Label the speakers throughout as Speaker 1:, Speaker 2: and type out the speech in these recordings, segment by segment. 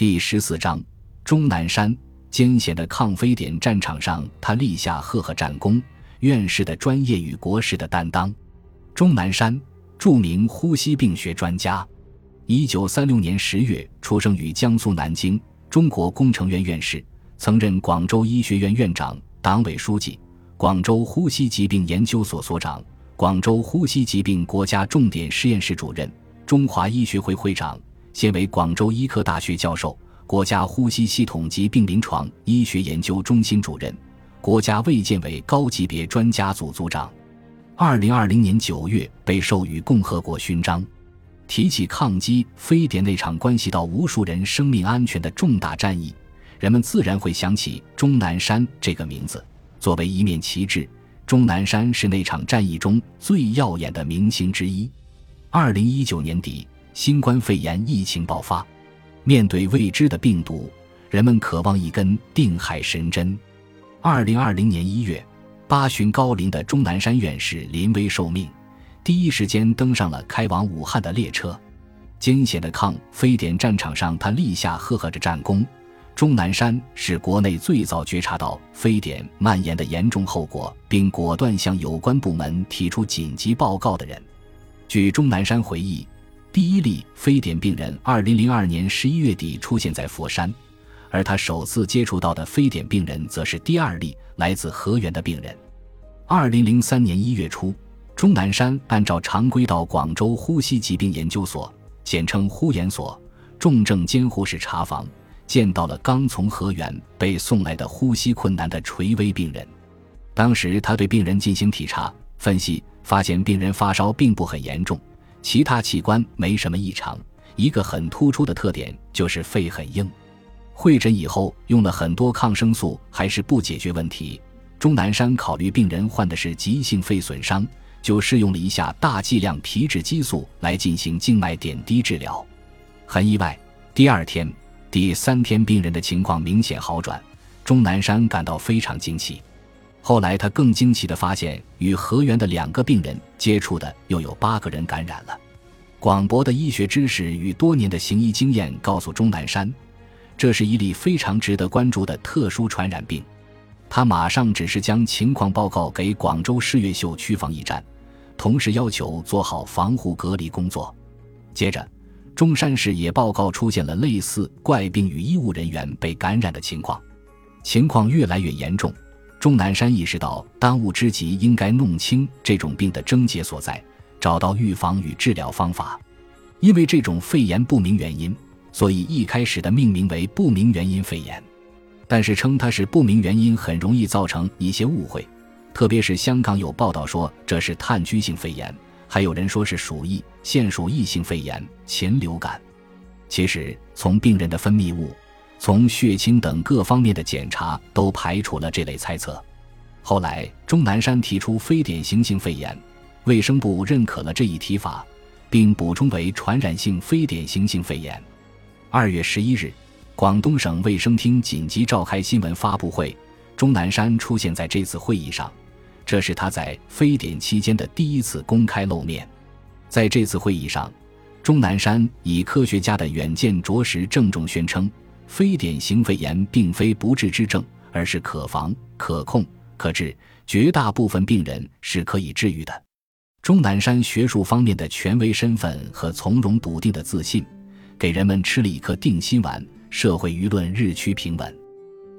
Speaker 1: 第十四章，钟南山艰险的抗非典战场上，他立下赫赫战功。院士的专业与国士的担当。钟南山，著名呼吸病学专家，一九三六年十月出生于江苏南京，中国工程院院士，曾任广州医学院院长、党委书记，广州呼吸疾病研究所所长，广州呼吸疾病国家重点实验室主任，中华医学会会长，现为广州医科大学教授，国家呼吸系统疾病临床医学研究中心主任。国家卫健委高级别专家组组长，二零二零年九月被授予共和国勋章。提起抗击非典那场关系到无数人生命安全的重大战役，人们自然会想起钟南山这个名字。作为一面旗帜，钟南山是那场战役中最耀眼的明星之一。二零一九年底，新冠肺炎疫情爆发，面对未知的病毒，人们渴望一根定海神针。二零二零年一月，八旬高龄的钟南山院士临危受命，第一时间登上了开往武汉的列车。艰险的抗非典战场上，他立下赫赫的战功。钟南山是国内最早觉察到非典蔓延的严重后果，并果断向有关部门提出紧急报告的人。据钟南山回忆，第一例非典病人二零零二年十一月底出现在佛山。而他首次接触到的非典病人，则是第二例来自河源的病人。二零零三年一月初，钟南山按照常规到广州呼吸疾病研究所（简称呼研所）重症监护室查房，见到了刚从河源被送来的呼吸困难的垂危病人。当时他对病人进行体查分析，发现病人发烧并不很严重，其他器官没什么异常，一个很突出的特点就是肺很硬。会诊以后用了很多抗生素，还是不解决问题。钟南山考虑病人患的是急性肺损伤，就试用了一下大剂量皮质激素来进行静脉点滴治疗。很意外，第二天、第三天病人的情况明显好转，钟南山感到非常惊奇。后来他更惊奇地发现，与河源的两个病人接触的又有八个人感染了。广博的医学知识与多年的行医经验告诉钟南山。这是一例非常值得关注的特殊传染病，他马上只是将情况报告给广州市越秀区防疫站，同时要求做好防护隔离工作。接着，中山市也报告出现了类似怪病与医务人员被感染的情况，情况越来越严重。钟南山意识到，当务之急应该弄清这种病的症结所在，找到预防与治疗方法，因为这种肺炎不明原因。所以一开始的命名为不明原因肺炎，但是称它是不明原因很容易造成一些误会，特别是香港有报道说这是炭疽性肺炎，还有人说是鼠疫、腺鼠疫性肺炎、禽流感。其实从病人的分泌物、从血清等各方面的检查都排除了这类猜测。后来钟南山提出非典型性肺炎，卫生部认可了这一提法，并补充为传染性非典型性肺炎。二月十一日，广东省卫生厅紧急召开新闻发布会，钟南山出现在这次会议上，这是他在非典期间的第一次公开露面。在这次会议上，钟南山以科学家的远见着实郑重宣称，非典型肺炎并非不治之症，而是可防、可控、可治，绝大部分病人是可以治愈的。钟南山学术方面的权威身份和从容笃定的自信。给人们吃了一颗定心丸，社会舆论日趋平稳。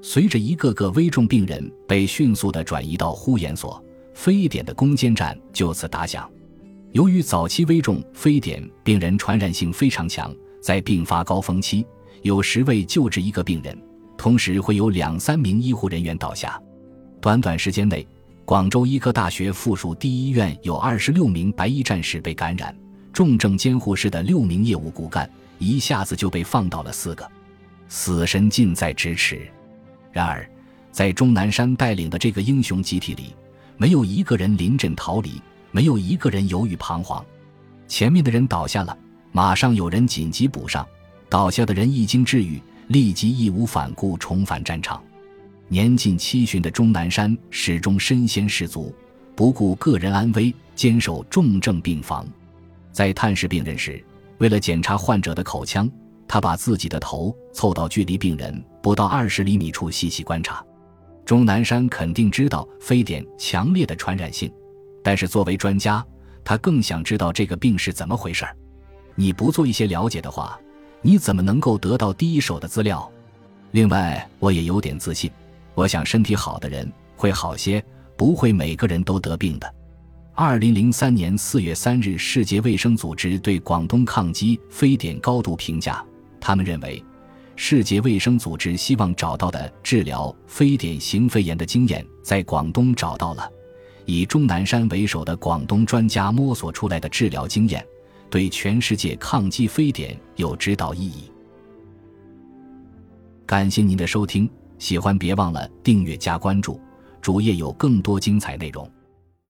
Speaker 1: 随着一个个危重病人被迅速地转移到呼研所，非典的攻坚战就此打响。由于早期危重非典病人传染性非常强，在病发高峰期，有时为救治一个病人，同时会有两三名医护人员倒下。短短时间内，广州医科大学附属第一医院有二十六名白衣战士被感染，重症监护室的六名业务骨干。一下子就被放倒了四个，死神近在咫尺。然而，在钟南山带领的这个英雄集体里，没有一个人临阵逃离，没有一个人犹豫彷徨。前面的人倒下了，马上有人紧急补上；倒下的人一经治愈，立即义无反顾重返战场。年近七旬的钟南山始终身先士卒，不顾个人安危，坚守重症病房。在探视病人时，为了检查患者的口腔，他把自己的头凑到距离病人不到二十厘米处细细观察。钟南山肯定知道非典强烈的传染性，但是作为专家，他更想知道这个病是怎么回事儿。你不做一些了解的话，你怎么能够得到第一手的资料？另外，我也有点自信，我想身体好的人会好些，不会每个人都得病的。二零零三年四月三日，世界卫生组织对广东抗击非典高度评价，他们认为，世界卫生组织希望找到的治疗非典型肺炎的经验，在广东找到了，以钟南山为首的广东专家摸索出来的治疗经验。对全世界抗击非典有指导意义。感谢您的收听，喜欢别忘了订阅加关注，主页有更多精彩内容。